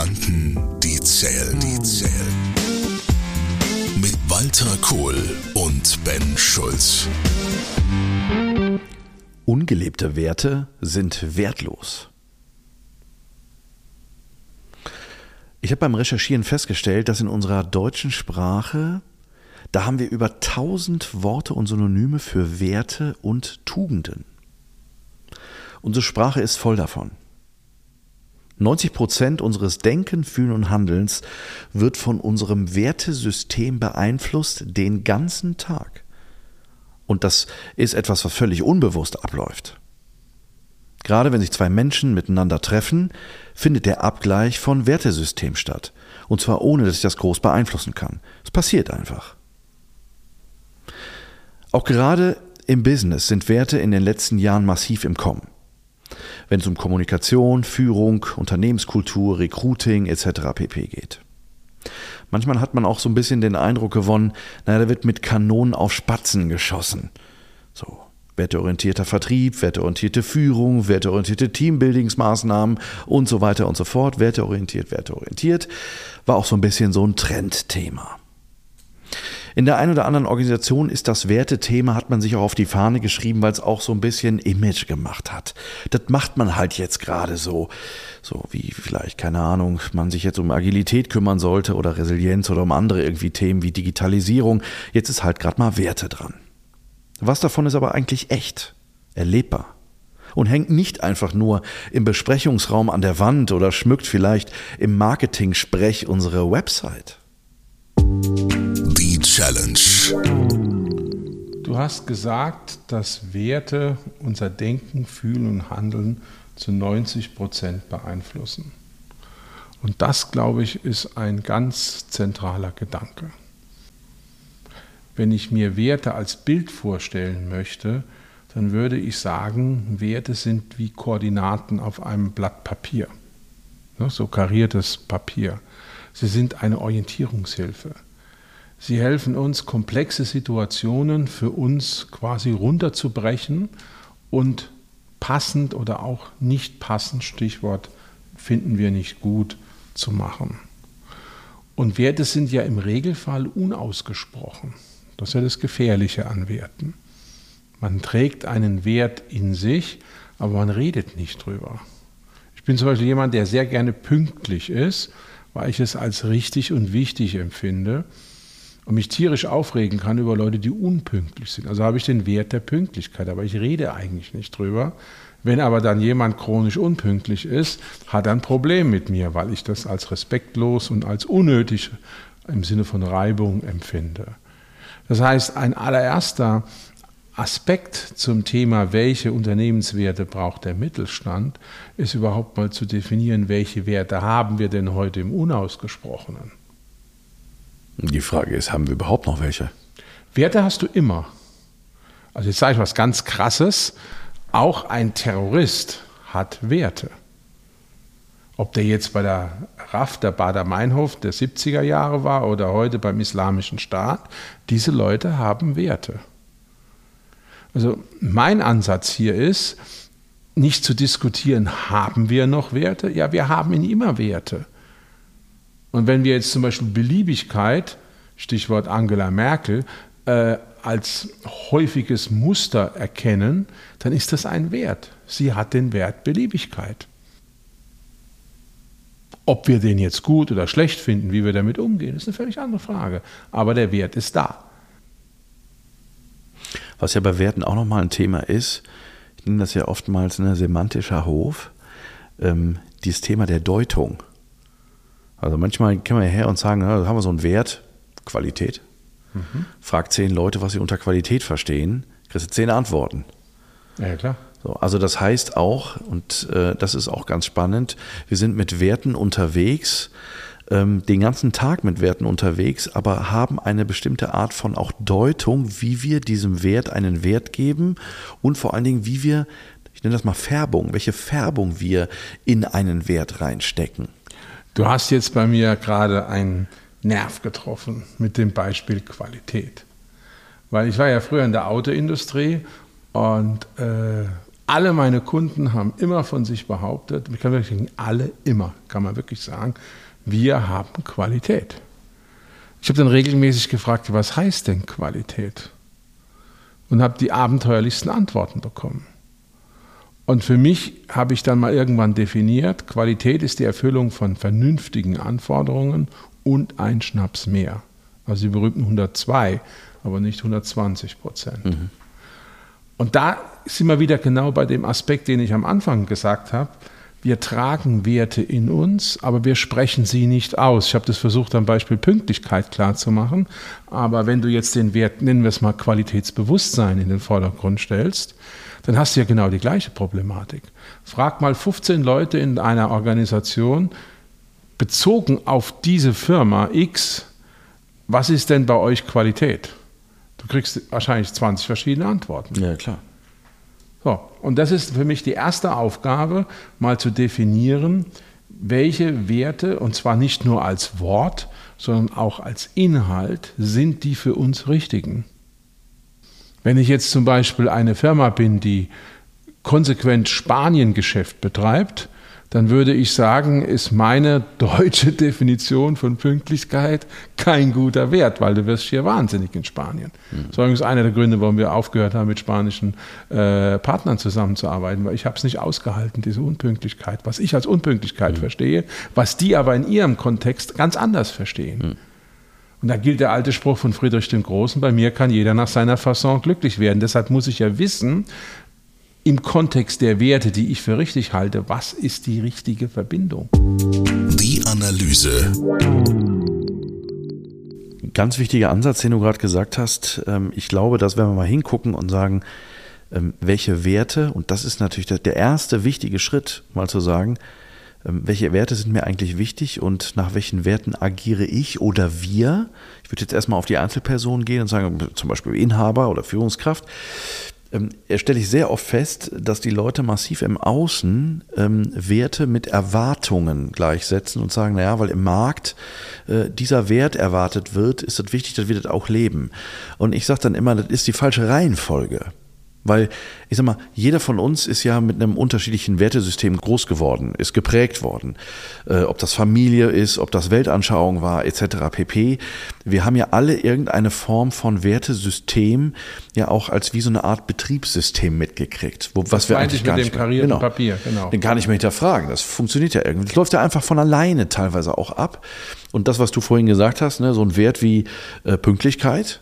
Gedanken, die zählen, die zählen. Mit Walter Kohl und Ben Schulz. Ungelebte Werte sind wertlos. Ich habe beim Recherchieren festgestellt, dass in unserer deutschen Sprache, da haben wir über tausend Worte und Synonyme für Werte und Tugenden. Unsere Sprache ist voll davon. 90 Prozent unseres Denken, Fühlen und Handelns wird von unserem Wertesystem beeinflusst den ganzen Tag. Und das ist etwas, was völlig unbewusst abläuft. Gerade wenn sich zwei Menschen miteinander treffen, findet der Abgleich von Wertesystem statt. Und zwar ohne, dass ich das groß beeinflussen kann. Es passiert einfach. Auch gerade im Business sind Werte in den letzten Jahren massiv im Kommen wenn es um Kommunikation, Führung, Unternehmenskultur, Recruiting etc. pp geht. Manchmal hat man auch so ein bisschen den Eindruck gewonnen, naja, da wird mit Kanonen auf Spatzen geschossen. So, werteorientierter Vertrieb, werteorientierte Führung, werteorientierte Teambuildingsmaßnahmen und so weiter und so fort. Werteorientiert, werteorientiert war auch so ein bisschen so ein Trendthema. In der einen oder anderen Organisation ist das Wertethema, hat man sich auch auf die Fahne geschrieben, weil es auch so ein bisschen Image gemacht hat. Das macht man halt jetzt gerade so. So wie vielleicht, keine Ahnung, man sich jetzt um Agilität kümmern sollte oder Resilienz oder um andere irgendwie Themen wie Digitalisierung. Jetzt ist halt gerade mal Werte dran. Was davon ist aber eigentlich echt, erlebbar? und hängt nicht einfach nur im Besprechungsraum an der Wand oder schmückt vielleicht im Marketing-Sprech unsere Website. Challenge. Du hast gesagt, dass Werte unser Denken, Fühlen und Handeln zu 90 Prozent beeinflussen. Und das, glaube ich, ist ein ganz zentraler Gedanke. Wenn ich mir Werte als Bild vorstellen möchte, dann würde ich sagen, Werte sind wie Koordinaten auf einem Blatt Papier, so kariertes Papier. Sie sind eine Orientierungshilfe. Sie helfen uns, komplexe Situationen für uns quasi runterzubrechen und passend oder auch nicht passend, Stichwort finden wir nicht gut, zu machen. Und Werte sind ja im Regelfall unausgesprochen. Das ist ja das Gefährliche an Werten. Man trägt einen Wert in sich, aber man redet nicht drüber. Ich bin zum Beispiel jemand, der sehr gerne pünktlich ist, weil ich es als richtig und wichtig empfinde und mich tierisch aufregen kann über Leute, die unpünktlich sind. Also habe ich den Wert der Pünktlichkeit, aber ich rede eigentlich nicht drüber. Wenn aber dann jemand chronisch unpünktlich ist, hat er ein Problem mit mir, weil ich das als respektlos und als unnötig im Sinne von Reibung empfinde. Das heißt, ein allererster Aspekt zum Thema, welche Unternehmenswerte braucht der Mittelstand, ist überhaupt mal zu definieren, welche Werte haben wir denn heute im Unausgesprochenen. Die Frage ist, haben wir überhaupt noch welche? Werte hast du immer. Also jetzt sage ich was ganz Krasses. Auch ein Terrorist hat Werte. Ob der jetzt bei der RAF, der Bader-Meinhof der 70er Jahre war oder heute beim Islamischen Staat, diese Leute haben Werte. Also mein Ansatz hier ist, nicht zu diskutieren, haben wir noch Werte? Ja, wir haben in immer Werte. Und wenn wir jetzt zum Beispiel Beliebigkeit, Stichwort Angela Merkel, äh, als häufiges Muster erkennen, dann ist das ein Wert. Sie hat den Wert Beliebigkeit. Ob wir den jetzt gut oder schlecht finden, wie wir damit umgehen, ist eine völlig andere Frage. Aber der Wert ist da. Was ja bei Werten auch nochmal ein Thema ist, ich nenne das ja oftmals ein semantischer Hof, ähm, dieses Thema der Deutung. Also manchmal können wir her und sagen, da haben wir so einen Wert, Qualität. Mhm. Frag zehn Leute, was sie unter Qualität verstehen, kriegst du zehn Antworten. Ja, klar. So, also das heißt auch, und äh, das ist auch ganz spannend, wir sind mit Werten unterwegs, ähm, den ganzen Tag mit Werten unterwegs, aber haben eine bestimmte Art von auch Deutung, wie wir diesem Wert einen Wert geben und vor allen Dingen, wie wir, ich nenne das mal Färbung, welche Färbung wir in einen Wert reinstecken. Du hast jetzt bei mir gerade einen Nerv getroffen mit dem Beispiel Qualität. Weil ich war ja früher in der Autoindustrie und äh, alle meine Kunden haben immer von sich behauptet, ich kann wirklich sagen, alle immer, kann man wirklich sagen, wir haben Qualität. Ich habe dann regelmäßig gefragt, was heißt denn Qualität? Und habe die abenteuerlichsten Antworten bekommen. Und für mich habe ich dann mal irgendwann definiert, Qualität ist die Erfüllung von vernünftigen Anforderungen und ein Schnaps mehr. Also die berühmten 102, aber nicht 120 Prozent. Mhm. Und da sind wir wieder genau bei dem Aspekt, den ich am Anfang gesagt habe. Wir tragen Werte in uns, aber wir sprechen sie nicht aus. Ich habe das versucht, am Beispiel Pünktlichkeit klarzumachen. Aber wenn du jetzt den Wert, nennen wir es mal Qualitätsbewusstsein, in den Vordergrund stellst, dann hast du ja genau die gleiche Problematik. Frag mal 15 Leute in einer Organisation, bezogen auf diese Firma X, was ist denn bei euch Qualität? Du kriegst wahrscheinlich 20 verschiedene Antworten. Ja, klar. So, und das ist für mich die erste Aufgabe, mal zu definieren, welche Werte, und zwar nicht nur als Wort, sondern auch als Inhalt, sind die für uns richtigen. Wenn ich jetzt zum Beispiel eine Firma bin, die konsequent Spanien-Geschäft betreibt, dann würde ich sagen, ist meine deutsche Definition von Pünktlichkeit kein guter Wert, weil du wirst hier wahnsinnig in Spanien. Mhm. Das war übrigens einer der Gründe, warum wir aufgehört haben, mit spanischen äh, Partnern zusammenzuarbeiten, weil ich habe es nicht ausgehalten, diese Unpünktlichkeit, was ich als Unpünktlichkeit mhm. verstehe, was die aber in ihrem Kontext ganz anders verstehen. Mhm. Und da gilt der alte Spruch von Friedrich dem Großen, bei mir kann jeder nach seiner Fasson glücklich werden. Deshalb muss ich ja wissen, im Kontext der Werte, die ich für richtig halte, was ist die richtige Verbindung? Die Analyse. Ganz wichtiger Ansatz, den du gerade gesagt hast. Ähm, ich glaube, dass wenn wir mal hingucken und sagen, ähm, welche Werte, und das ist natürlich der erste wichtige Schritt, mal zu sagen, ähm, welche Werte sind mir eigentlich wichtig und nach welchen Werten agiere ich oder wir? Ich würde jetzt erstmal auf die Einzelpersonen gehen und sagen, zum Beispiel Inhaber oder Führungskraft ähm, stelle ich sehr oft fest, dass die Leute massiv im Außen ähm, Werte mit Erwartungen gleichsetzen und sagen, naja, weil im Markt äh, dieser Wert erwartet wird, ist es wichtig, dass wir das auch leben. Und ich sage dann immer, das ist die falsche Reihenfolge. Weil, ich sag mal, jeder von uns ist ja mit einem unterschiedlichen Wertesystem groß geworden, ist geprägt worden. Äh, ob das Familie ist, ob das Weltanschauung war, etc. pp. Wir haben ja alle irgendeine Form von Wertesystem ja auch als wie so eine Art Betriebssystem mitgekriegt. Wo, was wir eigentlich gar nicht, genau, Papier, genau. Den gar nicht mehr hinterfragen. Das funktioniert ja irgendwie. Das läuft ja einfach von alleine teilweise auch ab. Und das, was du vorhin gesagt hast, ne, so ein Wert wie äh, Pünktlichkeit,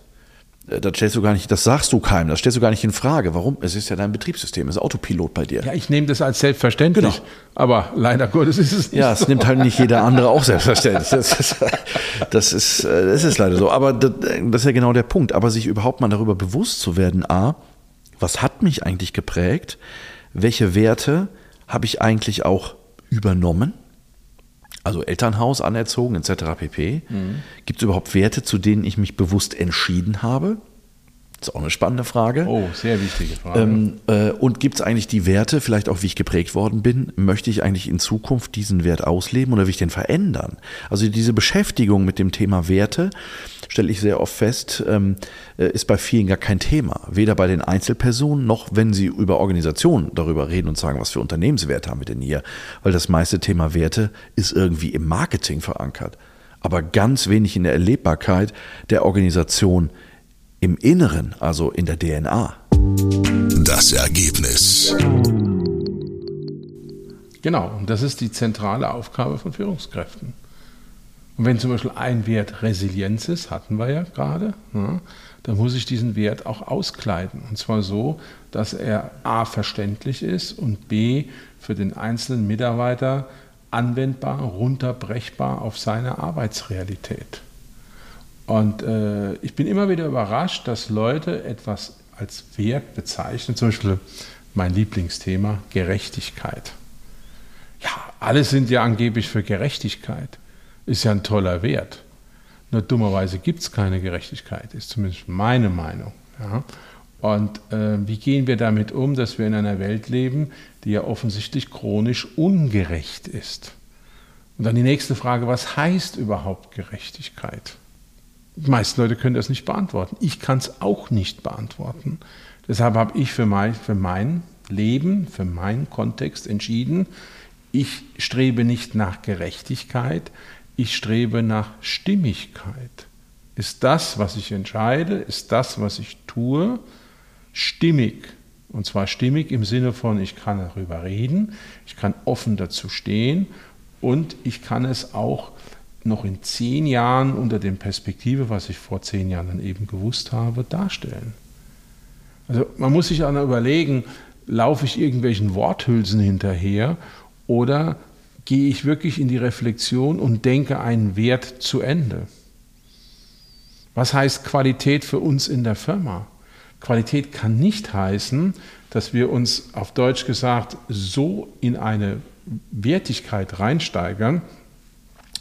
das stellst du gar nicht, das sagst du keinem, das stellst du gar nicht in Frage. Warum? Es ist ja dein Betriebssystem, es ist Autopilot bei dir. Ja, ich nehme das als selbstverständlich. Genau. Aber leider Gottes ist es nicht. Ja, es so. nimmt halt nicht jeder andere auch selbstverständlich. Das ist, das ist, äh, das ist leider so. Aber das, das ist ja genau der Punkt. Aber sich überhaupt mal darüber bewusst zu werden, A, was hat mich eigentlich geprägt? Welche Werte habe ich eigentlich auch übernommen? Also Elternhaus anerzogen etc. pp. Mhm. Gibt es überhaupt Werte, zu denen ich mich bewusst entschieden habe? Das ist auch eine spannende Frage. Oh, sehr wichtige Frage. Ähm, äh, und gibt es eigentlich die Werte, vielleicht auch wie ich geprägt worden bin, möchte ich eigentlich in Zukunft diesen Wert ausleben oder will ich den verändern? Also diese Beschäftigung mit dem Thema Werte, stelle ich sehr oft fest, ähm, äh, ist bei vielen gar kein Thema. Weder bei den Einzelpersonen noch, wenn sie über Organisationen darüber reden und sagen, was für Unternehmenswerte haben wir denn hier? Weil das meiste Thema Werte ist irgendwie im Marketing verankert, aber ganz wenig in der Erlebbarkeit der Organisation im Inneren, also in der DNA. Das Ergebnis. Genau, und das ist die zentrale Aufgabe von Führungskräften. Und wenn zum Beispiel ein Wert Resilienz ist, hatten wir ja gerade, ja, dann muss ich diesen Wert auch auskleiden. Und zwar so, dass er a verständlich ist und b für den einzelnen Mitarbeiter anwendbar, runterbrechbar auf seine Arbeitsrealität. Und äh, ich bin immer wieder überrascht, dass Leute etwas als Wert bezeichnen, zum Beispiel mein Lieblingsthema Gerechtigkeit. Ja, alle sind ja angeblich für Gerechtigkeit. Ist ja ein toller Wert. Nur dummerweise gibt es keine Gerechtigkeit, ist zumindest meine Meinung. Ja. Und äh, wie gehen wir damit um, dass wir in einer Welt leben, die ja offensichtlich chronisch ungerecht ist? Und dann die nächste Frage, was heißt überhaupt Gerechtigkeit? Die meisten Leute können das nicht beantworten. Ich kann es auch nicht beantworten. Deshalb habe ich für mein, für mein Leben, für meinen Kontext entschieden, ich strebe nicht nach Gerechtigkeit, ich strebe nach Stimmigkeit. Ist das, was ich entscheide, ist das, was ich tue, stimmig? Und zwar stimmig im Sinne von, ich kann darüber reden, ich kann offen dazu stehen und ich kann es auch noch in zehn Jahren unter der Perspektive, was ich vor zehn Jahren dann eben gewusst habe, darstellen. Also man muss sich auch noch überlegen, laufe ich irgendwelchen Worthülsen hinterher oder gehe ich wirklich in die Reflexion und denke einen Wert zu Ende? Was heißt Qualität für uns in der Firma? Qualität kann nicht heißen, dass wir uns auf Deutsch gesagt so in eine Wertigkeit reinsteigern,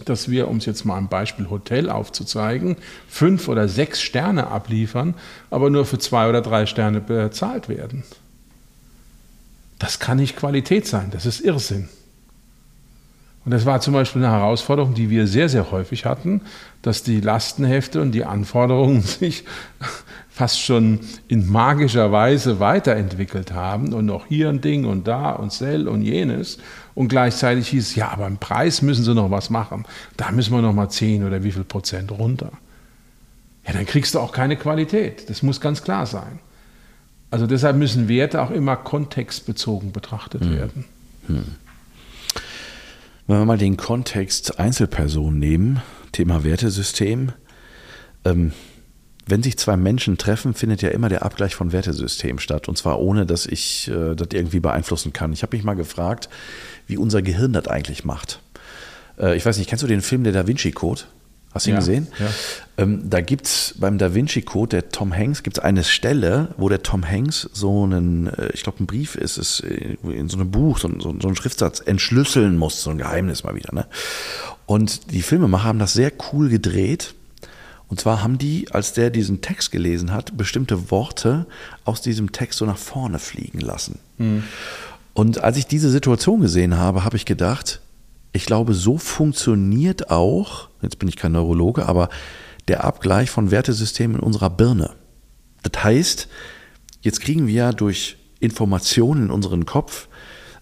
dass wir, um es jetzt mal am Beispiel Hotel aufzuzeigen, fünf oder sechs Sterne abliefern, aber nur für zwei oder drei Sterne bezahlt werden. Das kann nicht Qualität sein, das ist Irrsinn. Und das war zum Beispiel eine Herausforderung, die wir sehr, sehr häufig hatten, dass die Lastenhefte und die Anforderungen sich fast schon in magischer Weise weiterentwickelt haben und noch hier ein Ding und da und Sell und jenes. Und gleichzeitig hieß es, ja, aber im Preis müssen sie noch was machen. Da müssen wir noch mal 10 oder wie viel Prozent runter. Ja, dann kriegst du auch keine Qualität. Das muss ganz klar sein. Also deshalb müssen Werte auch immer kontextbezogen betrachtet hm. werden. Hm. Wenn wir mal den Kontext Einzelperson nehmen, Thema Wertesystem, ähm, wenn sich zwei Menschen treffen, findet ja immer der Abgleich von Wertesystemen statt. Und zwar ohne, dass ich äh, das irgendwie beeinflussen kann. Ich habe mich mal gefragt, wie unser Gehirn das eigentlich macht. Äh, ich weiß nicht, kennst du den Film Der Da Vinci Code? Hast du ihn ja, gesehen? Ja. Ähm, da gibt es beim Da Vinci Code, der Tom Hanks, gibt es eine Stelle, wo der Tom Hanks so einen, äh, ich glaube, ein Brief ist es, äh, in so einem Buch, so, so, so einen Schriftsatz entschlüsseln muss, so ein Geheimnis mal wieder. Ne? Und die Filmemacher haben das sehr cool gedreht. Und zwar haben die, als der diesen Text gelesen hat, bestimmte Worte aus diesem Text so nach vorne fliegen lassen. Mhm. Und als ich diese Situation gesehen habe, habe ich gedacht, ich glaube, so funktioniert auch, jetzt bin ich kein Neurologe, aber der Abgleich von Wertesystemen in unserer Birne. Das heißt, jetzt kriegen wir ja durch Informationen in unseren Kopf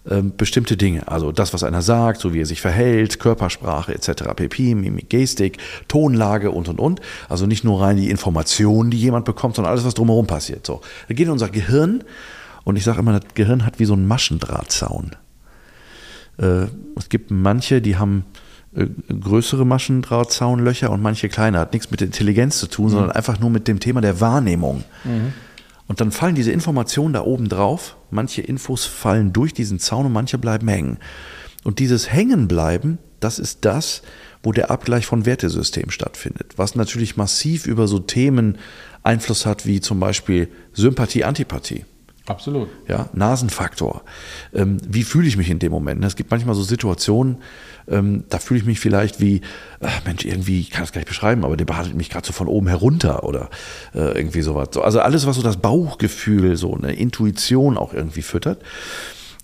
äh, bestimmte Dinge. Also das, was einer sagt, so wie er sich verhält, Körpersprache etc., PP, Mimik, Gestik, Tonlage und und und. Also nicht nur rein die Informationen, die jemand bekommt, sondern alles, was drumherum passiert. So, da geht in unser Gehirn und ich sage immer, das Gehirn hat wie so einen Maschendrahtzaun. Äh, es gibt manche, die haben äh, größere Maschendrahtzaunlöcher und manche kleine. Hat nichts mit der Intelligenz zu tun, mhm. sondern einfach nur mit dem Thema der Wahrnehmung. Mhm. Und dann fallen diese Informationen da oben drauf. Manche Infos fallen durch diesen Zaun und manche bleiben hängen. Und dieses Hängenbleiben, das ist das, wo der Abgleich von Wertesystemen stattfindet. Was natürlich massiv über so Themen Einfluss hat, wie zum Beispiel Sympathie, Antipathie. Absolut. Ja, Nasenfaktor. Ähm, wie fühle ich mich in dem Moment? Es gibt manchmal so Situationen, ähm, da fühle ich mich vielleicht wie, ach Mensch, irgendwie, ich kann es gleich beschreiben, aber der behandelt mich gerade so von oben herunter oder äh, irgendwie sowas. Also alles, was so das Bauchgefühl, so eine Intuition auch irgendwie füttert.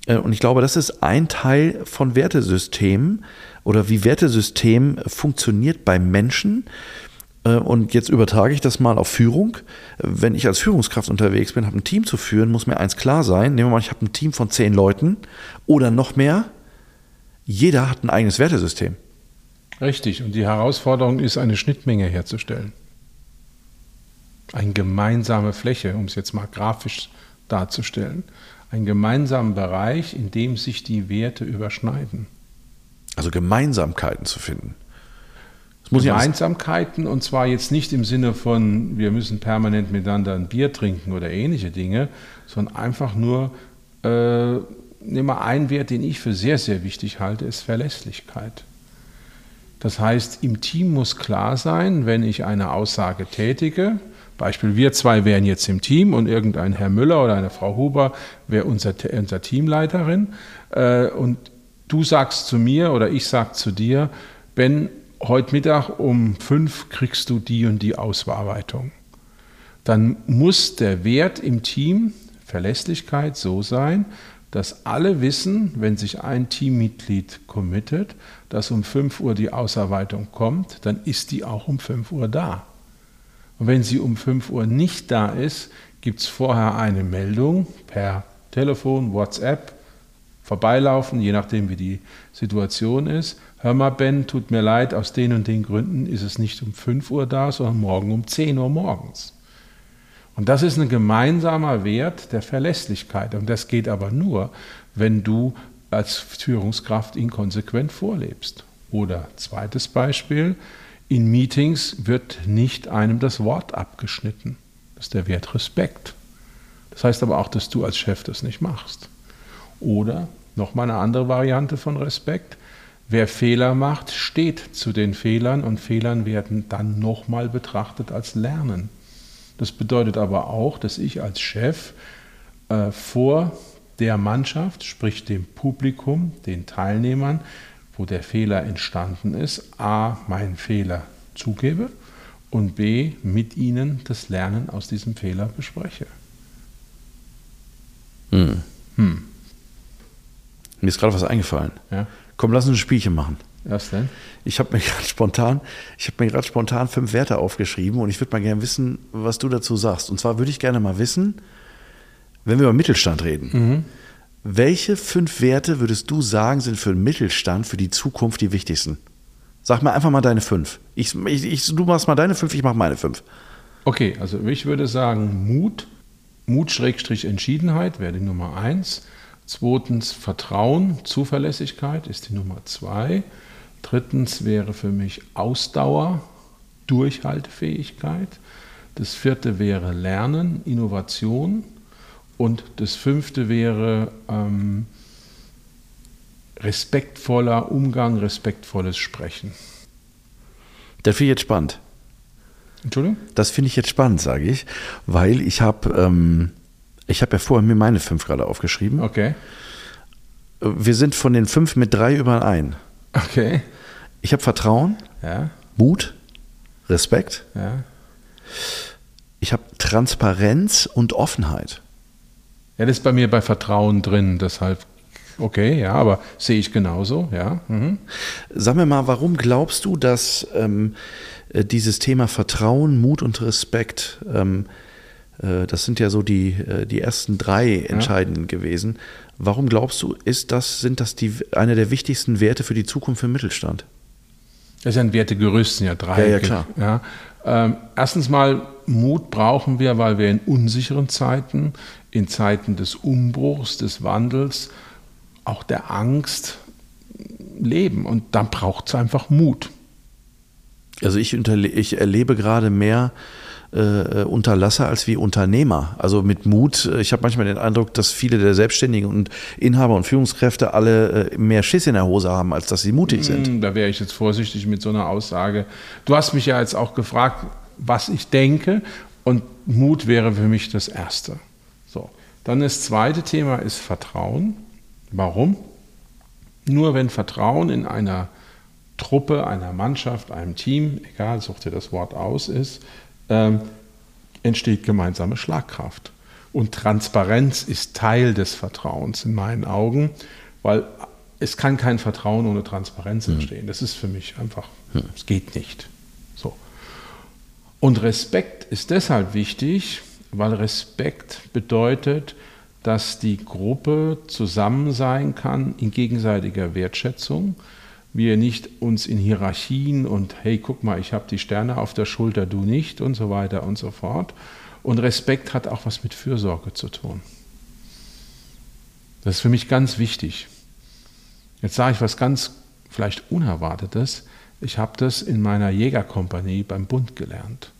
Äh, und ich glaube, das ist ein Teil von Wertesystemen oder wie Wertesystem funktioniert bei Menschen äh, und jetzt übertrage ich das mal auf Führung. Wenn ich als Führungskraft unterwegs bin, habe ein Team zu führen, muss mir eins klar sein. Nehmen wir mal, ich habe ein Team von zehn Leuten oder noch mehr. Jeder hat ein eigenes Wertesystem. Richtig. Und die Herausforderung ist, eine Schnittmenge herzustellen. Eine gemeinsame Fläche, um es jetzt mal grafisch darzustellen. Einen gemeinsamen Bereich, in dem sich die Werte überschneiden. Also Gemeinsamkeiten zu finden. Gemeinsamkeiten und zwar jetzt nicht im Sinne von, wir müssen permanent miteinander ein Bier trinken oder ähnliche Dinge, sondern einfach nur, äh, nehmen wir einen Wert, den ich für sehr, sehr wichtig halte, ist Verlässlichkeit. Das heißt, im Team muss klar sein, wenn ich eine Aussage tätige, Beispiel, wir zwei wären jetzt im Team und irgendein Herr Müller oder eine Frau Huber wäre unser, unser Teamleiterin äh, und du sagst zu mir oder ich sag zu dir, Ben, heute Mittag um fünf kriegst du die und die Ausbearbeitung. Dann muss der Wert im Team, Verlässlichkeit, so sein, dass alle wissen, wenn sich ein Teammitglied committet, dass um 5 Uhr die Ausarbeitung kommt, dann ist die auch um 5 Uhr da. Und wenn sie um 5 Uhr nicht da ist, gibt es vorher eine Meldung per Telefon, WhatsApp, vorbeilaufen, je nachdem wie die Situation ist. Hör mal, Ben, tut mir leid, aus den und den Gründen ist es nicht um 5 Uhr da, sondern morgen um 10 Uhr morgens. Und das ist ein gemeinsamer Wert der Verlässlichkeit. Und das geht aber nur, wenn du als Führungskraft ihn konsequent vorlebst. Oder zweites Beispiel, in Meetings wird nicht einem das Wort abgeschnitten. Das ist der Wert Respekt. Das heißt aber auch, dass du als Chef das nicht machst. Oder nochmal eine andere Variante von Respekt. Wer Fehler macht, steht zu den Fehlern und Fehlern werden dann nochmal betrachtet als Lernen. Das bedeutet aber auch, dass ich als Chef äh, vor der Mannschaft, sprich dem Publikum, den Teilnehmern, wo der Fehler entstanden ist, a, meinen Fehler zugebe und b, mit ihnen das Lernen aus diesem Fehler bespreche. Hm. Hm. Mir ist gerade was eingefallen. Ja? Komm, lass uns ein Spielchen machen. Was denn? Ich habe mir gerade spontan, ich habe mir gerade spontan fünf Werte aufgeschrieben und ich würde mal gerne wissen, was du dazu sagst. Und zwar würde ich gerne mal wissen, wenn wir über Mittelstand reden, mhm. welche fünf Werte würdest du sagen, sind für den Mittelstand, für die Zukunft die wichtigsten? Sag mir einfach mal deine fünf. Ich, ich, ich, du machst mal deine fünf, ich mache meine fünf. Okay, also ich würde sagen Mut, Mut-Entschiedenheit wäre die Nummer eins. Zweitens Vertrauen, Zuverlässigkeit ist die Nummer zwei. Drittens wäre für mich Ausdauer, Durchhaltefähigkeit. Das vierte wäre Lernen, Innovation. Und das fünfte wäre ähm, respektvoller Umgang, respektvolles Sprechen. Das finde ich jetzt spannend. Entschuldigung? Das finde ich jetzt spannend, sage ich, weil ich habe ähm, ich habe ja vorher mir meine fünf gerade aufgeschrieben. Okay. Wir sind von den fünf mit drei überein. Okay. Ich habe Vertrauen, ja. Mut, Respekt. Ja. Ich habe Transparenz und Offenheit. Ja, das ist bei mir bei Vertrauen drin, deshalb okay, ja, aber sehe ich genauso, ja. Mhm. Sag mir mal, warum glaubst du, dass ähm, äh, dieses Thema Vertrauen, Mut und Respekt ähm, äh, das sind ja so die, äh, die ersten drei entscheidenden ja. gewesen. Warum glaubst du, ist das, sind das die, eine der wichtigsten Werte für die Zukunft im Mittelstand? Das ist ein Wertegerüst, sind ja drei. Ja, ja klar. Ja. Ähm, erstens mal, Mut brauchen wir, weil wir in unsicheren Zeiten, in Zeiten des Umbruchs, des Wandels, auch der Angst leben. Und dann braucht es einfach Mut. Also ich, ich erlebe gerade mehr äh, Unterlasser als wie Unternehmer. Also mit Mut. Äh, ich habe manchmal den Eindruck, dass viele der Selbstständigen und Inhaber und Führungskräfte alle äh, mehr Schiss in der Hose haben, als dass sie mutig sind. Hm, da wäre ich jetzt vorsichtig mit so einer Aussage. Du hast mich ja jetzt auch gefragt, was ich denke. Und Mut wäre für mich das Erste. So. Dann das zweite Thema ist Vertrauen. Warum? Nur wenn Vertrauen in einer Truppe, einer Mannschaft, einem Team, egal, such dir das Wort aus, ist, ähm, entsteht gemeinsame Schlagkraft. Und Transparenz ist Teil des Vertrauens in meinen Augen, weil es kann kein Vertrauen ohne Transparenz hm. entstehen. Das ist für mich einfach, hm. es geht nicht. So. Und Respekt ist deshalb wichtig, weil Respekt bedeutet, dass die Gruppe zusammen sein kann in gegenseitiger Wertschätzung wir nicht uns in Hierarchien und hey, guck mal, ich habe die Sterne auf der Schulter, du nicht und so weiter und so fort. Und Respekt hat auch was mit Fürsorge zu tun. Das ist für mich ganz wichtig. Jetzt sage ich was ganz vielleicht Unerwartetes. Ich habe das in meiner Jägerkompanie beim Bund gelernt.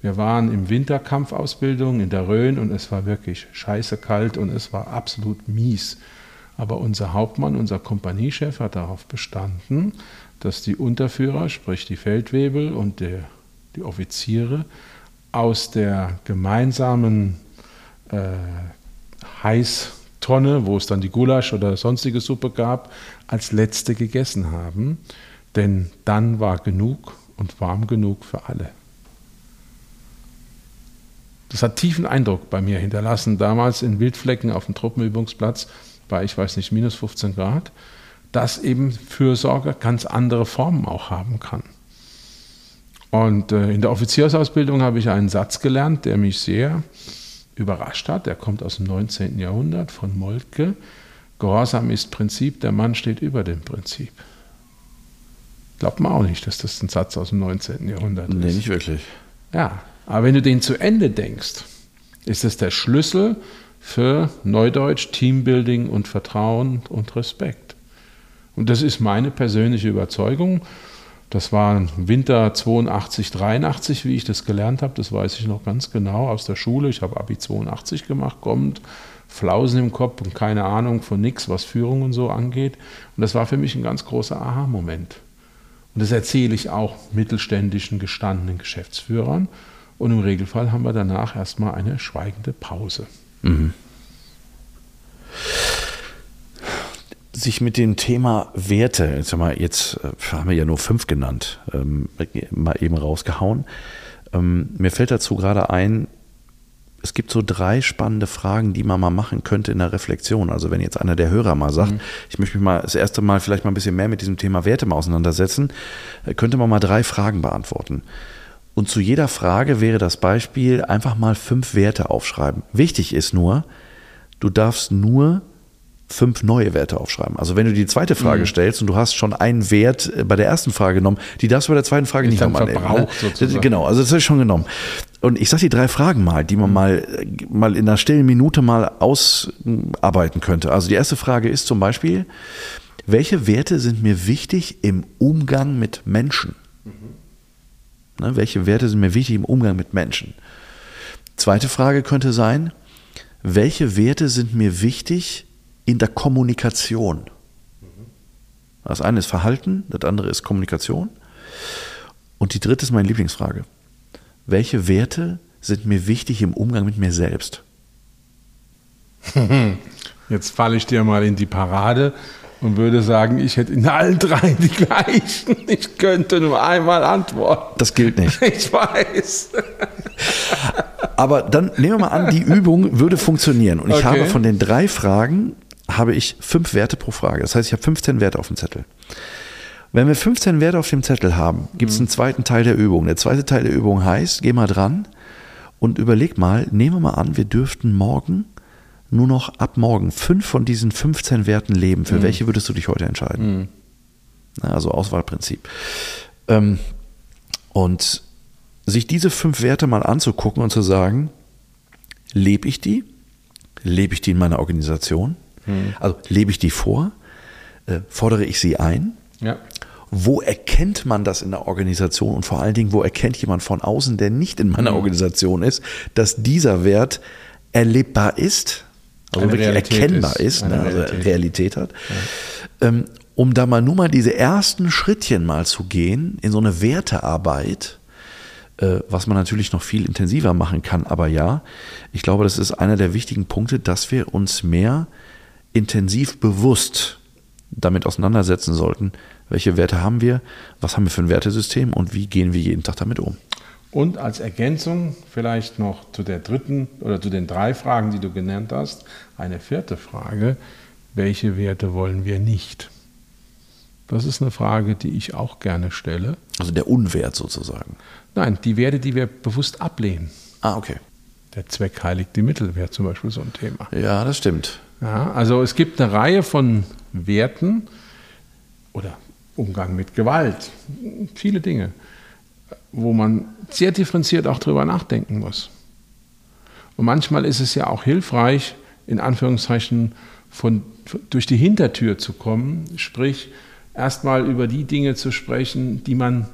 Wir waren im Winterkampfausbildung in der Rhön und es war wirklich scheiße kalt und es war absolut mies. Aber unser Hauptmann, unser Kompaniechef hat darauf bestanden, dass die Unterführer, sprich die Feldwebel und der, die Offiziere, aus der gemeinsamen äh, Heißtonne, wo es dann die Gulasch oder sonstige Suppe gab, als letzte gegessen haben. Denn dann war genug und warm genug für alle. Das hat tiefen Eindruck bei mir hinterlassen, damals in Wildflecken auf dem Truppenübungsplatz bei, ich weiß nicht, minus 15 Grad, dass eben Fürsorge ganz andere Formen auch haben kann. Und äh, in der Offiziersausbildung habe ich einen Satz gelernt, der mich sehr überrascht hat, der kommt aus dem 19. Jahrhundert von Moltke. Gehorsam ist Prinzip, der Mann steht über dem Prinzip. Glaubt man auch nicht, dass das ein Satz aus dem 19. Jahrhundert ist. Nee, nicht wirklich. Ja, aber wenn du den zu Ende denkst, ist es der Schlüssel für Neudeutsch, Teambuilding und Vertrauen und Respekt. Und das ist meine persönliche Überzeugung. Das war Winter 82, 83, wie ich das gelernt habe. Das weiß ich noch ganz genau aus der Schule. Ich habe Abi 82 gemacht, kommt, Flausen im Kopf und keine Ahnung von nichts, was Führung und so angeht. Und das war für mich ein ganz großer Aha-Moment. Und das erzähle ich auch mittelständischen, gestandenen Geschäftsführern. Und im Regelfall haben wir danach erstmal eine schweigende Pause. Mhm. sich mit dem Thema Werte, jetzt haben wir, jetzt äh, haben wir ja nur fünf genannt, ähm, mal eben rausgehauen. Ähm, mir fällt dazu gerade ein, es gibt so drei spannende Fragen, die man mal machen könnte in der Reflexion. Also wenn jetzt einer der Hörer mal sagt, mhm. ich möchte mich mal das erste Mal vielleicht mal ein bisschen mehr mit diesem Thema Werte mal auseinandersetzen, äh, könnte man mal drei Fragen beantworten. Und zu jeder Frage wäre das Beispiel einfach mal fünf Werte aufschreiben. Wichtig ist nur, du darfst nur fünf neue Werte aufschreiben. Also wenn du die zweite Frage mhm. stellst und du hast schon einen Wert äh, bei der ersten Frage genommen, die darfst du bei der zweiten Frage ist nicht nochmal nehmen. Ne? Genau, also das habe ich schon genommen. Und ich sage die drei Fragen mal, die man mhm. mal, äh, mal in einer stillen Minute mal ausarbeiten könnte. Also die erste Frage ist zum Beispiel, welche Werte sind mir wichtig im Umgang mit Menschen? Mhm. Ne, welche Werte sind mir wichtig im Umgang mit Menschen? Zweite Frage könnte sein, welche Werte sind mir wichtig in der Kommunikation. Das eine ist Verhalten, das andere ist Kommunikation. Und die dritte ist meine Lieblingsfrage. Welche Werte sind mir wichtig im Umgang mit mir selbst? Jetzt falle ich dir mal in die Parade und würde sagen, ich hätte in allen drei die gleichen. Ich könnte nur einmal antworten. Das gilt nicht. Ich weiß. Aber dann nehmen wir mal an, die Übung würde funktionieren. Und ich okay. habe von den drei Fragen habe ich fünf Werte pro Frage. Das heißt, ich habe 15 Werte auf dem Zettel. Wenn wir 15 Werte auf dem Zettel haben, gibt es einen zweiten Teil der Übung. Der zweite Teil der Übung heißt, geh mal dran und überleg mal, nehmen wir mal an, wir dürften morgen nur noch ab morgen fünf von diesen 15 Werten leben. Für mhm. welche würdest du dich heute entscheiden? Mhm. Also Auswahlprinzip. Ähm, und sich diese fünf Werte mal anzugucken und zu sagen, lebe ich die? Lebe ich die in meiner Organisation? Mhm. Also lebe ich die vor? Äh, fordere ich sie ein? Ja. Wo erkennt man das in der Organisation und vor allen Dingen, wo erkennt jemand von außen, der nicht in meiner mhm. Organisation ist, dass dieser Wert erlebbar ist, also eine wirklich Realität erkennbar ist, ist ne, also Realität. Realität hat. Ja. Ähm, um da mal nur mal diese ersten Schrittchen mal zu gehen in so eine Wertearbeit, äh, was man natürlich noch viel intensiver machen kann. Aber ja, ich glaube, das ist einer der wichtigen Punkte, dass wir uns mehr intensiv bewusst damit auseinandersetzen sollten, welche Werte haben wir, was haben wir für ein Wertesystem und wie gehen wir jeden Tag damit um. Und als Ergänzung vielleicht noch zu der dritten oder zu den drei Fragen, die du genannt hast, eine vierte Frage, welche Werte wollen wir nicht? Das ist eine Frage, die ich auch gerne stelle. Also der Unwert sozusagen. Nein, die Werte, die wir bewusst ablehnen. Ah, okay. Der Zweck heiligt die Mittel wäre zum Beispiel so ein Thema. Ja, das stimmt. Ja, also es gibt eine Reihe von Werten oder Umgang mit Gewalt, viele Dinge, wo man sehr differenziert auch drüber nachdenken muss. Und manchmal ist es ja auch hilfreich, in Anführungszeichen von, durch die Hintertür zu kommen, sprich erstmal über die Dinge zu sprechen, die man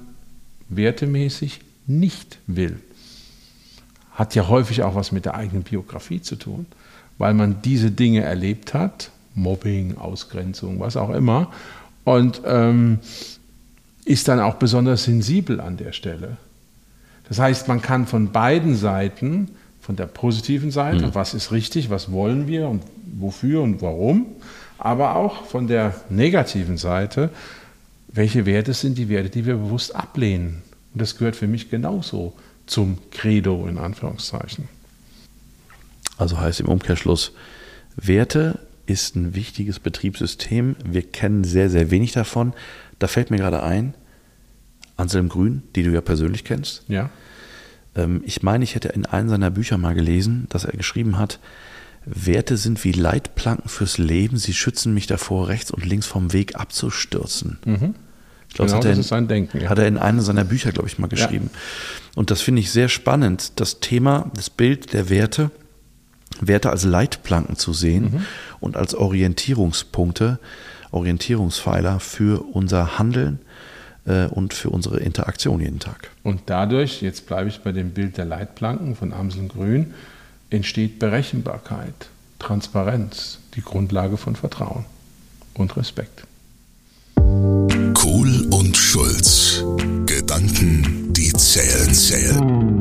wertemäßig nicht will. Hat ja häufig auch was mit der eigenen Biografie zu tun weil man diese Dinge erlebt hat, Mobbing, Ausgrenzung, was auch immer, und ähm, ist dann auch besonders sensibel an der Stelle. Das heißt, man kann von beiden Seiten, von der positiven Seite, mhm. was ist richtig, was wollen wir und wofür und warum, aber auch von der negativen Seite, welche Werte sind die Werte, die wir bewusst ablehnen. Und das gehört für mich genauso zum Credo in Anführungszeichen. Also heißt im Umkehrschluss, Werte ist ein wichtiges Betriebssystem. Wir kennen sehr, sehr wenig davon. Da fällt mir gerade ein, Anselm Grün, die du ja persönlich kennst. Ja. Ähm, ich meine, ich hätte in einem seiner Bücher mal gelesen, dass er geschrieben hat, Werte sind wie Leitplanken fürs Leben, sie schützen mich davor, rechts und links vom Weg abzustürzen. Mhm. Ich glaube, Genau, das, hat, das ist sein Denken, ja. hat er in einem seiner Bücher, glaube ich, mal geschrieben. Und das finde ich sehr spannend, das Thema, das Bild der Werte, Werte als Leitplanken zu sehen Mhm. und als Orientierungspunkte, Orientierungspfeiler für unser Handeln und für unsere Interaktion jeden Tag. Und dadurch, jetzt bleibe ich bei dem Bild der Leitplanken von Amsel Grün, entsteht Berechenbarkeit, Transparenz, die Grundlage von Vertrauen und Respekt. Kohl und Schulz. Gedanken, die zählen, zählen.